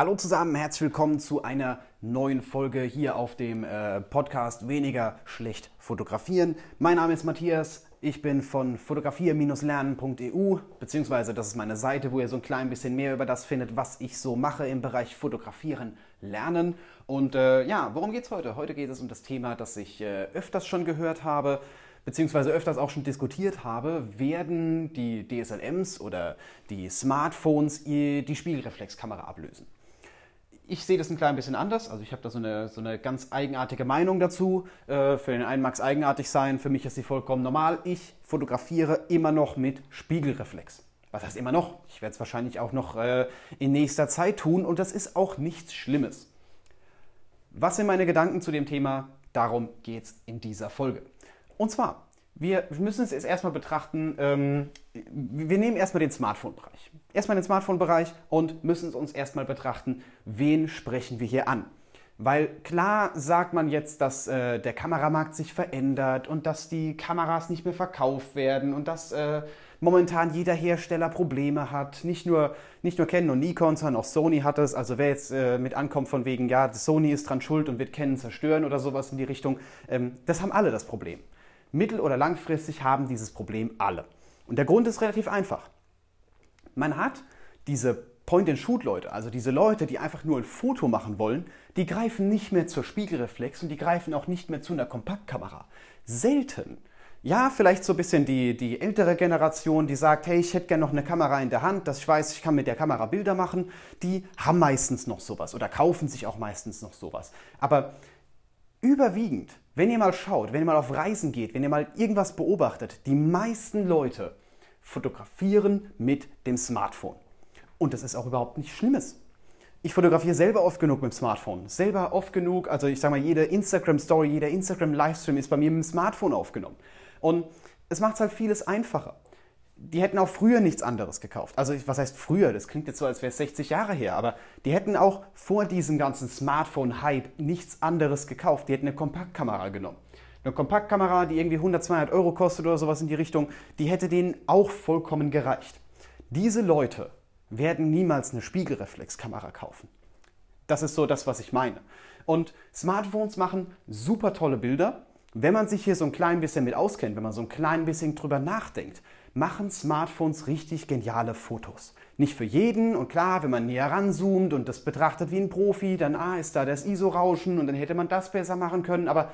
Hallo zusammen, herzlich willkommen zu einer neuen Folge hier auf dem äh, Podcast Weniger schlecht fotografieren. Mein Name ist Matthias, ich bin von fotografier-lernen.eu, beziehungsweise das ist meine Seite, wo ihr so ein klein bisschen mehr über das findet, was ich so mache im Bereich Fotografieren lernen. Und äh, ja, worum geht es heute? Heute geht es um das Thema, das ich äh, öfters schon gehört habe beziehungsweise öfters auch schon diskutiert habe, werden die DSLMs oder die Smartphones die Spiegelreflexkamera ablösen. Ich sehe das ein klein bisschen anders. Also ich habe da so eine, so eine ganz eigenartige Meinung dazu. Äh, für den einen mag es eigenartig sein, für mich ist sie vollkommen normal. Ich fotografiere immer noch mit Spiegelreflex. Was heißt immer noch? Ich werde es wahrscheinlich auch noch äh, in nächster Zeit tun und das ist auch nichts Schlimmes. Was sind meine Gedanken zu dem Thema? Darum geht es in dieser Folge. Und zwar, wir müssen es jetzt erstmal betrachten, ähm, wir nehmen erstmal den Smartphone-Bereich. Erstmal den Smartphone-Bereich und müssen es uns erstmal betrachten, wen sprechen wir hier an. Weil klar sagt man jetzt, dass äh, der Kameramarkt sich verändert und dass die Kameras nicht mehr verkauft werden und dass äh, momentan jeder Hersteller Probleme hat. Nicht nur, nicht nur Canon und Nikon, sondern auch Sony hat es. Also wer jetzt äh, mit ankommt von wegen, ja, Sony ist dran schuld und wird Canon zerstören oder sowas in die Richtung, ähm, das haben alle das Problem mittel- oder langfristig haben dieses Problem alle. Und der Grund ist relativ einfach. Man hat diese Point-and-Shoot-Leute, also diese Leute, die einfach nur ein Foto machen wollen, die greifen nicht mehr zur Spiegelreflex und die greifen auch nicht mehr zu einer Kompaktkamera. Selten. Ja, vielleicht so ein bisschen die, die ältere Generation, die sagt, hey, ich hätte gerne noch eine Kamera in der Hand, dass ich weiß, ich kann mit der Kamera Bilder machen, die haben meistens noch sowas oder kaufen sich auch meistens noch sowas. Aber überwiegend wenn ihr mal schaut, wenn ihr mal auf Reisen geht, wenn ihr mal irgendwas beobachtet, die meisten Leute fotografieren mit dem Smartphone. Und das ist auch überhaupt nichts Schlimmes. Ich fotografiere selber oft genug mit dem Smartphone. Selber oft genug, also ich sage mal, jede Instagram-Story, jeder Instagram-Livestream ist bei mir mit dem Smartphone aufgenommen. Und es macht halt vieles einfacher die hätten auch früher nichts anderes gekauft. Also was heißt früher? Das klingt jetzt so, als wäre es 60 Jahre her, aber die hätten auch vor diesem ganzen Smartphone-Hype nichts anderes gekauft. Die hätten eine Kompaktkamera genommen. Eine Kompaktkamera, die irgendwie 100, 200 Euro kostet oder sowas in die Richtung, die hätte denen auch vollkommen gereicht. Diese Leute werden niemals eine Spiegelreflexkamera kaufen. Das ist so das, was ich meine. Und Smartphones machen super tolle Bilder. Wenn man sich hier so ein klein bisschen mit auskennt, wenn man so ein klein bisschen drüber nachdenkt, machen Smartphones richtig geniale Fotos. Nicht für jeden und klar, wenn man näher ranzoomt und das betrachtet wie ein Profi, dann ah, ist da das ISO-Rauschen und dann hätte man das besser machen können. Aber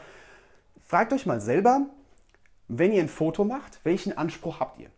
fragt euch mal selber, wenn ihr ein Foto macht, welchen Anspruch habt ihr?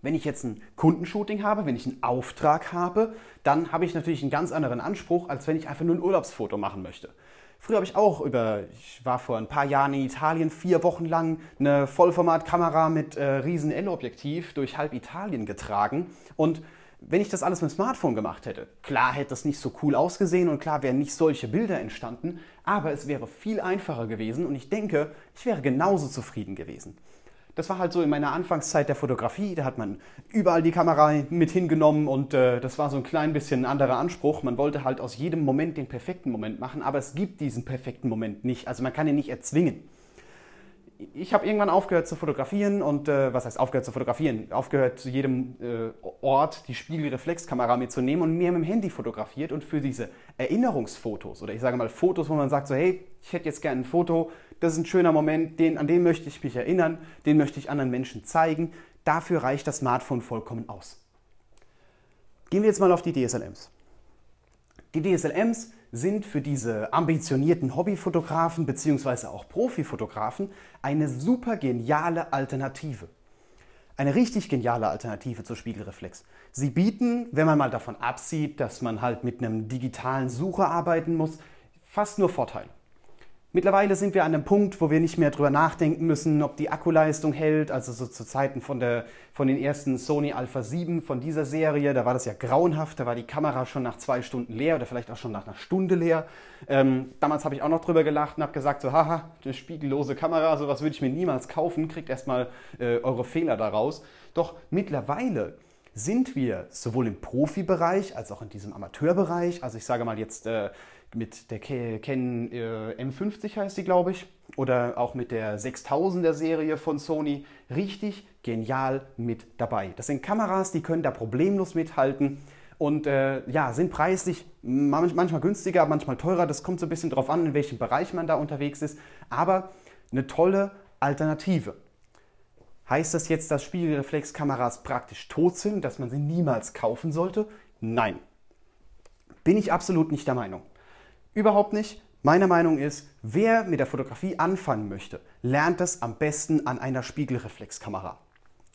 Wenn ich jetzt ein Kundenshooting habe, wenn ich einen Auftrag habe, dann habe ich natürlich einen ganz anderen Anspruch, als wenn ich einfach nur ein Urlaubsfoto machen möchte. Früher habe ich auch über, ich war vor ein paar Jahren in Italien, vier Wochen lang eine Vollformatkamera mit äh, riesen L-Objektiv durch halb Italien getragen. Und wenn ich das alles mit dem Smartphone gemacht hätte, klar hätte das nicht so cool ausgesehen und klar wären nicht solche Bilder entstanden, aber es wäre viel einfacher gewesen und ich denke, ich wäre genauso zufrieden gewesen. Das war halt so in meiner Anfangszeit der Fotografie. Da hat man überall die Kamera mit hingenommen und äh, das war so ein klein bisschen ein anderer Anspruch. Man wollte halt aus jedem Moment den perfekten Moment machen, aber es gibt diesen perfekten Moment nicht. Also man kann ihn nicht erzwingen. Ich habe irgendwann aufgehört zu fotografieren und äh, was heißt aufgehört zu fotografieren? Aufgehört zu jedem äh, Ort die Spiegelreflexkamera mitzunehmen und mehr mit dem Handy fotografiert und für diese Erinnerungsfotos oder ich sage mal Fotos, wo man sagt so hey, ich hätte jetzt gerne ein Foto, das ist ein schöner Moment, den, an den möchte ich mich erinnern, den möchte ich anderen Menschen zeigen. Dafür reicht das Smartphone vollkommen aus. Gehen wir jetzt mal auf die DSLMs. Die DSLMs sind für diese ambitionierten Hobbyfotografen bzw. auch Profifotografen eine super geniale Alternative. Eine richtig geniale Alternative zur Spiegelreflex. Sie bieten, wenn man mal davon absieht, dass man halt mit einem digitalen Sucher arbeiten muss, fast nur Vorteile. Mittlerweile sind wir an einem Punkt, wo wir nicht mehr drüber nachdenken müssen, ob die Akkuleistung hält. Also so zu Zeiten von, der, von den ersten Sony Alpha 7 von dieser Serie, da war das ja grauenhaft. Da war die Kamera schon nach zwei Stunden leer oder vielleicht auch schon nach einer Stunde leer. Ähm, damals habe ich auch noch drüber gelacht und habe gesagt, so haha, eine spiegellose Kamera, sowas würde ich mir niemals kaufen. Kriegt erstmal äh, eure Fehler daraus. Doch mittlerweile sind wir sowohl im Profibereich als auch in diesem Amateurbereich, also ich sage mal jetzt äh, mit der Canon äh, M50 heißt sie, glaube ich, oder auch mit der 6000er Serie von Sony, richtig genial mit dabei. Das sind Kameras, die können da problemlos mithalten und äh, ja, sind preislich manchmal günstiger, manchmal teurer. Das kommt so ein bisschen drauf an, in welchem Bereich man da unterwegs ist. Aber eine tolle Alternative. Heißt das jetzt, dass Spiegelreflexkameras praktisch tot sind, dass man sie niemals kaufen sollte? Nein. Bin ich absolut nicht der Meinung. Überhaupt nicht. Meine Meinung ist, wer mit der Fotografie anfangen möchte, lernt das am besten an einer Spiegelreflexkamera.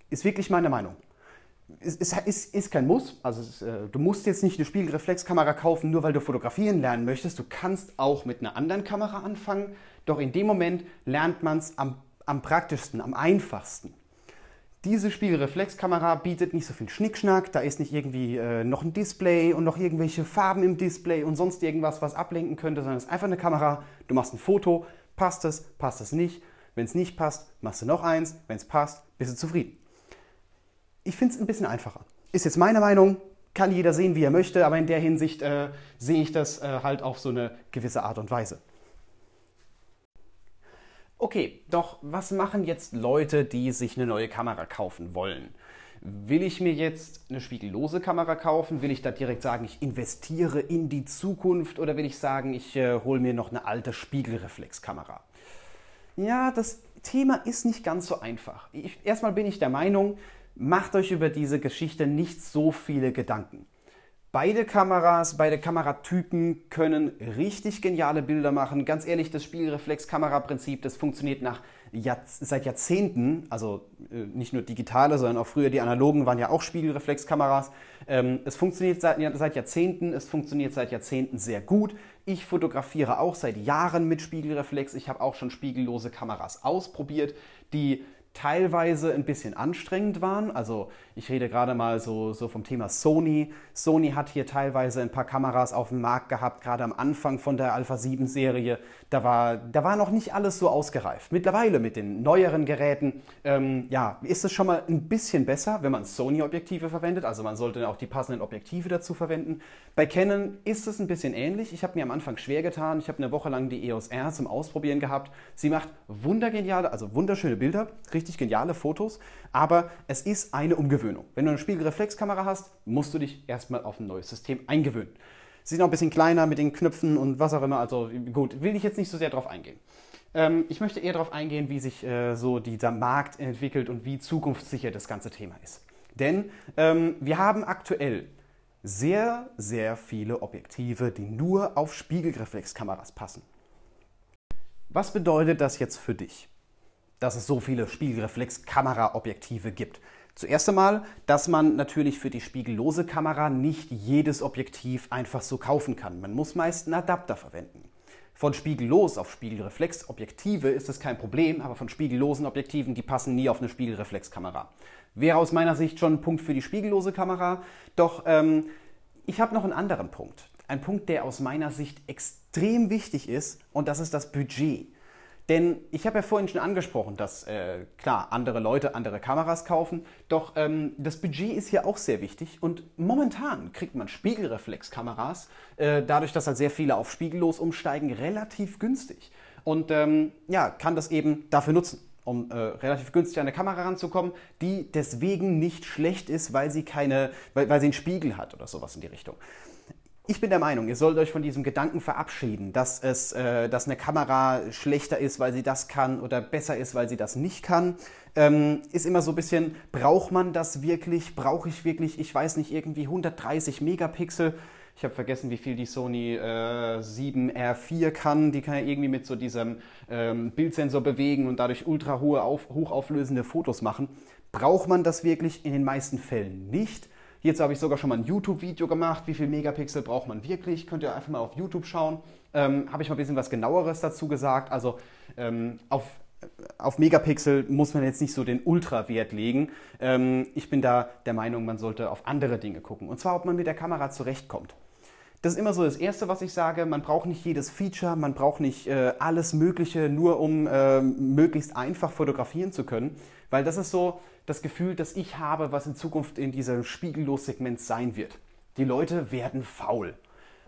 Ist wirklich meine Meinung. Es ist, ist, ist kein Muss. Also ist, äh, du musst jetzt nicht eine Spiegelreflexkamera kaufen, nur weil du fotografieren lernen möchtest. Du kannst auch mit einer anderen Kamera anfangen. Doch in dem Moment lernt man es am, am praktischsten, am einfachsten. Diese Spiegelreflexkamera bietet nicht so viel Schnickschnack, da ist nicht irgendwie äh, noch ein Display und noch irgendwelche Farben im Display und sonst irgendwas, was ablenken könnte, sondern es ist einfach eine Kamera, du machst ein Foto, passt es, passt es nicht. Wenn es nicht passt, machst du noch eins, wenn es passt, bist du zufrieden. Ich finde es ein bisschen einfacher. Ist jetzt meine Meinung, kann jeder sehen, wie er möchte, aber in der Hinsicht äh, sehe ich das äh, halt auf so eine gewisse Art und Weise. Okay, doch was machen jetzt Leute, die sich eine neue Kamera kaufen wollen? Will ich mir jetzt eine spiegellose Kamera kaufen? Will ich da direkt sagen, ich investiere in die Zukunft? Oder will ich sagen, ich äh, hole mir noch eine alte Spiegelreflexkamera? Ja, das Thema ist nicht ganz so einfach. Ich, erstmal bin ich der Meinung, macht euch über diese Geschichte nicht so viele Gedanken. Beide Kameras, beide Kameratypen können richtig geniale Bilder machen. Ganz ehrlich, das Spiegelreflex-Kamera-Prinzip, das funktioniert nach Jahr, seit Jahrzehnten, also äh, nicht nur digitale, sondern auch früher die analogen waren ja auch Spiegelreflexkameras. Ähm, es funktioniert seit, seit Jahrzehnten, es funktioniert seit Jahrzehnten sehr gut. Ich fotografiere auch seit Jahren mit Spiegelreflex. Ich habe auch schon spiegellose Kameras ausprobiert, die teilweise ein bisschen anstrengend waren. Also ich rede gerade mal so, so vom Thema Sony. Sony hat hier teilweise ein paar Kameras auf dem Markt gehabt, gerade am Anfang von der Alpha 7 Serie. Da war, da war noch nicht alles so ausgereift. Mittlerweile mit den neueren Geräten ähm, ja, ist es schon mal ein bisschen besser, wenn man Sony-Objektive verwendet. Also man sollte auch die passenden Objektive dazu verwenden. Bei Canon ist es ein bisschen ähnlich. Ich habe mir am Anfang schwer getan. Ich habe eine Woche lang die EOS R zum Ausprobieren gehabt. Sie macht wundergeniale, also wunderschöne Bilder, richtig geniale Fotos, aber es ist eine Umgewöhnung. Wenn du eine Spiegelreflexkamera hast, musst du dich erstmal auf ein neues System eingewöhnen. Sie sind auch ein bisschen kleiner mit den Knöpfen und was auch immer. Also gut, will ich jetzt nicht so sehr darauf eingehen. Ähm, ich möchte eher darauf eingehen, wie sich äh, so dieser Markt entwickelt und wie zukunftssicher das ganze Thema ist. Denn ähm, wir haben aktuell sehr, sehr viele Objektive, die nur auf Spiegelreflexkameras passen. Was bedeutet das jetzt für dich, dass es so viele Spiegelreflexkameraobjektive gibt? Zuerst einmal, dass man natürlich für die spiegellose Kamera nicht jedes Objektiv einfach so kaufen kann. Man muss meist einen Adapter verwenden. Von spiegellos auf Spiegelreflexobjektive ist es kein Problem, aber von spiegellosen Objektiven, die passen nie auf eine Spiegelreflexkamera. Wäre aus meiner Sicht schon ein Punkt für die spiegellose Kamera, doch ähm, ich habe noch einen anderen Punkt. Ein Punkt, der aus meiner Sicht extrem wichtig ist und das ist das Budget. Denn ich habe ja vorhin schon angesprochen, dass äh, klar andere Leute andere Kameras kaufen, doch ähm, das Budget ist hier auch sehr wichtig. Und momentan kriegt man Spiegelreflexkameras, äh, dadurch, dass halt sehr viele auf spiegellos umsteigen, relativ günstig. Und ähm, ja, kann das eben dafür nutzen um äh, relativ günstig an eine Kamera ranzukommen, die deswegen nicht schlecht ist, weil sie keine, weil, weil sie einen Spiegel hat oder sowas in die Richtung. Ich bin der Meinung, ihr sollt euch von diesem Gedanken verabschieden, dass, es, äh, dass eine Kamera schlechter ist, weil sie das kann oder besser ist, weil sie das nicht kann. Ähm, ist immer so ein bisschen, braucht man das wirklich? Brauche ich wirklich, ich weiß nicht, irgendwie 130 Megapixel? Ich habe vergessen, wie viel die Sony äh, 7R4 kann. Die kann ja irgendwie mit so diesem ähm, Bildsensor bewegen und dadurch ultra hohe, auf, hochauflösende Fotos machen. Braucht man das wirklich? In den meisten Fällen nicht. Jetzt habe ich sogar schon mal ein YouTube-Video gemacht. Wie viel Megapixel braucht man wirklich? Könnt ihr einfach mal auf YouTube schauen. Ähm, habe ich mal ein bisschen was genaueres dazu gesagt. Also ähm, auf, auf Megapixel muss man jetzt nicht so den Ultra-Wert legen. Ähm, ich bin da der Meinung, man sollte auf andere Dinge gucken. Und zwar, ob man mit der Kamera zurechtkommt. Das ist immer so das Erste, was ich sage. Man braucht nicht jedes Feature, man braucht nicht äh, alles Mögliche, nur um äh, möglichst einfach fotografieren zu können. Weil das ist so, das Gefühl, das ich habe, was in Zukunft in diesem Spiegellos-Segment sein wird. Die Leute werden faul.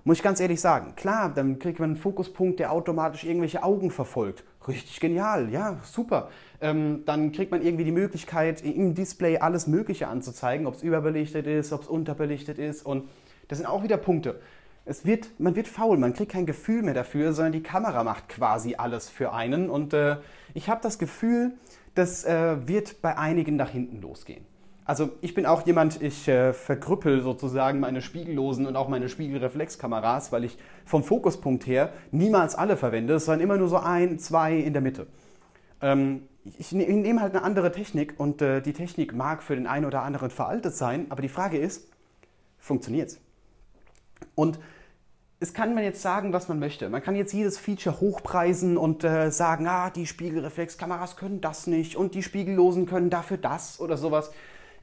Muss ich ganz ehrlich sagen. Klar, dann kriegt man einen Fokuspunkt, der automatisch irgendwelche Augen verfolgt. Richtig genial, ja, super. Ähm, dann kriegt man irgendwie die Möglichkeit, im Display alles Mögliche anzuzeigen, ob es überbelichtet ist, ob es unterbelichtet ist. Und Das sind auch wieder Punkte. Es wird, man wird faul, man kriegt kein Gefühl mehr dafür, sondern die Kamera macht quasi alles für einen. Und äh, ich habe das Gefühl, das äh, wird bei einigen nach hinten losgehen. Also ich bin auch jemand, ich äh, verkrüppel sozusagen meine spiegellosen und auch meine Spiegelreflexkameras, weil ich vom Fokuspunkt her niemals alle verwende, sondern immer nur so ein, zwei in der Mitte. Ähm, ich, ne, nehme halt eine andere Technik und äh, die Technik mag für den einen oder anderen veraltet sein, aber die Frage ist, funktioniert es? Und es kann man jetzt sagen, was man möchte. Man kann jetzt jedes Feature hochpreisen und äh, sagen, ah, die Spiegelreflexkameras können das nicht und die Spiegellosen können dafür das oder sowas.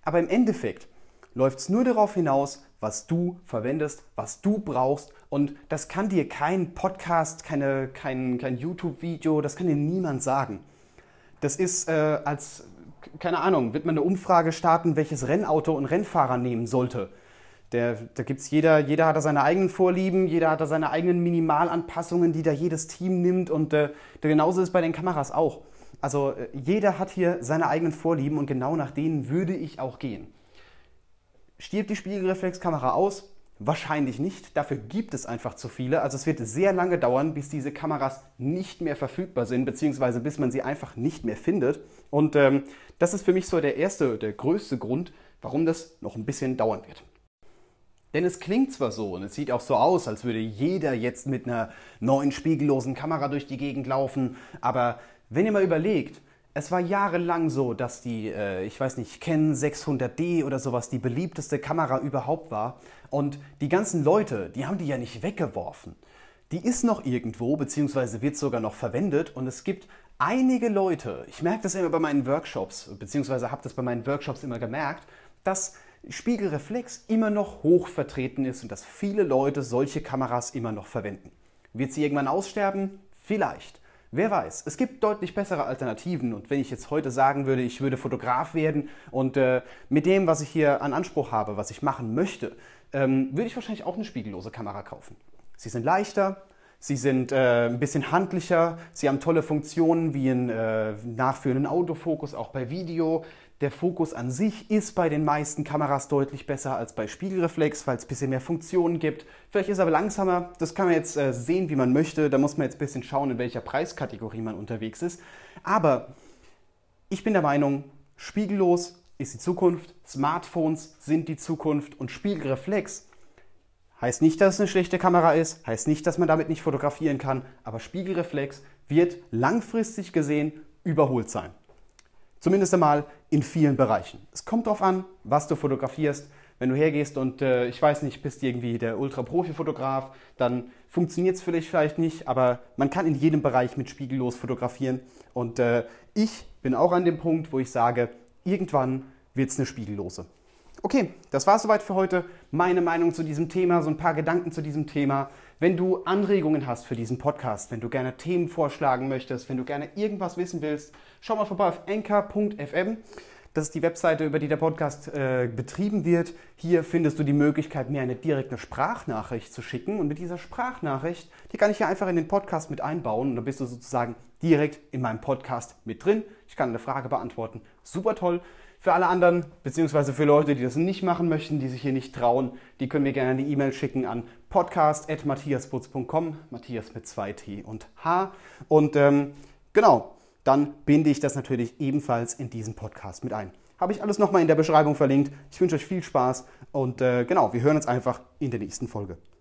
Aber im Endeffekt läuft es nur darauf hinaus, was du verwendest, was du brauchst. Und das kann dir kein Podcast, keine, kein, kein YouTube-Video, das kann dir niemand sagen. Das ist äh, als, keine Ahnung, wird man eine Umfrage starten, welches Rennauto ein Rennfahrer nehmen sollte. Der, da gibt's jeder, jeder hat da seine eigenen Vorlieben, jeder hat da seine eigenen Minimalanpassungen, die da jedes Team nimmt. Und äh, genauso ist bei den Kameras auch. Also äh, jeder hat hier seine eigenen Vorlieben und genau nach denen würde ich auch gehen. Stirbt die Spiegelreflexkamera aus? Wahrscheinlich nicht. Dafür gibt es einfach zu viele. Also es wird sehr lange dauern, bis diese Kameras nicht mehr verfügbar sind, beziehungsweise bis man sie einfach nicht mehr findet. Und ähm, das ist für mich so der erste, der größte Grund, warum das noch ein bisschen dauern wird. Denn es klingt zwar so und es sieht auch so aus, als würde jeder jetzt mit einer neuen spiegellosen Kamera durch die Gegend laufen, aber wenn ihr mal überlegt, es war jahrelang so, dass die, äh, ich weiß nicht, Canon 600D oder sowas die beliebteste Kamera überhaupt war. Und die ganzen Leute, die haben die ja nicht weggeworfen. Die ist noch irgendwo, beziehungsweise wird sogar noch verwendet. Und es gibt einige Leute, ich merke das immer bei meinen Workshops, beziehungsweise habe das bei meinen Workshops immer gemerkt, dass Spiegelreflex immer noch hoch vertreten ist und dass viele Leute solche Kameras immer noch verwenden. Wird sie irgendwann aussterben? Vielleicht. Wer weiß, es gibt deutlich bessere Alternativen und wenn ich jetzt heute sagen würde, ich würde Fotograf werden und äh, mit dem, was ich hier an Anspruch habe, was ich machen möchte, ähm, würde ich wahrscheinlich auch eine spiegellose Kamera kaufen. Sie sind leichter, sie sind äh, ein bisschen handlicher, sie haben tolle Funktionen wie ein äh, nachführenden Autofokus, auch bei Video. Der Fokus an sich ist bei den meisten Kameras deutlich besser als bei Spiegelreflex, weil es ein bisschen mehr Funktionen gibt. Vielleicht ist es aber langsamer. Das kann man jetzt äh, sehen, wie man möchte. Da muss man jetzt ein bisschen schauen, in welcher Preiskategorie man unterwegs ist. Aber ich bin der Meinung, spiegellos ist die Zukunft. Smartphones sind die Zukunft und Spiegelreflex heißt nicht, dass es eine schlechte Kamera ist, heißt nicht, dass man damit nicht fotografieren kann, aber Spiegelreflex wird langfristig gesehen überholt sein. Zumindest einmal in vielen Bereichen. Es kommt darauf an, was du fotografierst. Wenn du hergehst und äh, ich weiß nicht, bist irgendwie der Ultra-Profi-Fotograf, dann funktioniert es vielleicht, vielleicht nicht, aber man kann in jedem Bereich mit spiegellos fotografieren. Und äh, ich bin auch an dem Punkt, wo ich sage, irgendwann wird es eine spiegellose. Okay, das war es soweit für heute. Meine Meinung zu diesem Thema, so ein paar Gedanken zu diesem Thema. Wenn du Anregungen hast für diesen Podcast, wenn du gerne Themen vorschlagen möchtest, wenn du gerne irgendwas wissen willst, schau mal vorbei auf anchor.fm. Das ist die Webseite, über die der Podcast äh, betrieben wird. Hier findest du die Möglichkeit, mir eine direkte Sprachnachricht zu schicken. Und mit dieser Sprachnachricht, die kann ich hier einfach in den Podcast mit einbauen. Und dann bist du sozusagen direkt in meinem Podcast mit drin. Ich kann eine Frage beantworten. Super toll. Für alle anderen, beziehungsweise für Leute, die das nicht machen möchten, die sich hier nicht trauen, die können mir gerne eine E-Mail schicken an podcast.matthiasputz.com, Matthias mit zwei T und H. Und ähm, genau, dann binde ich das natürlich ebenfalls in diesen Podcast mit ein. Habe ich alles nochmal in der Beschreibung verlinkt. Ich wünsche euch viel Spaß und äh, genau, wir hören uns einfach in der nächsten Folge.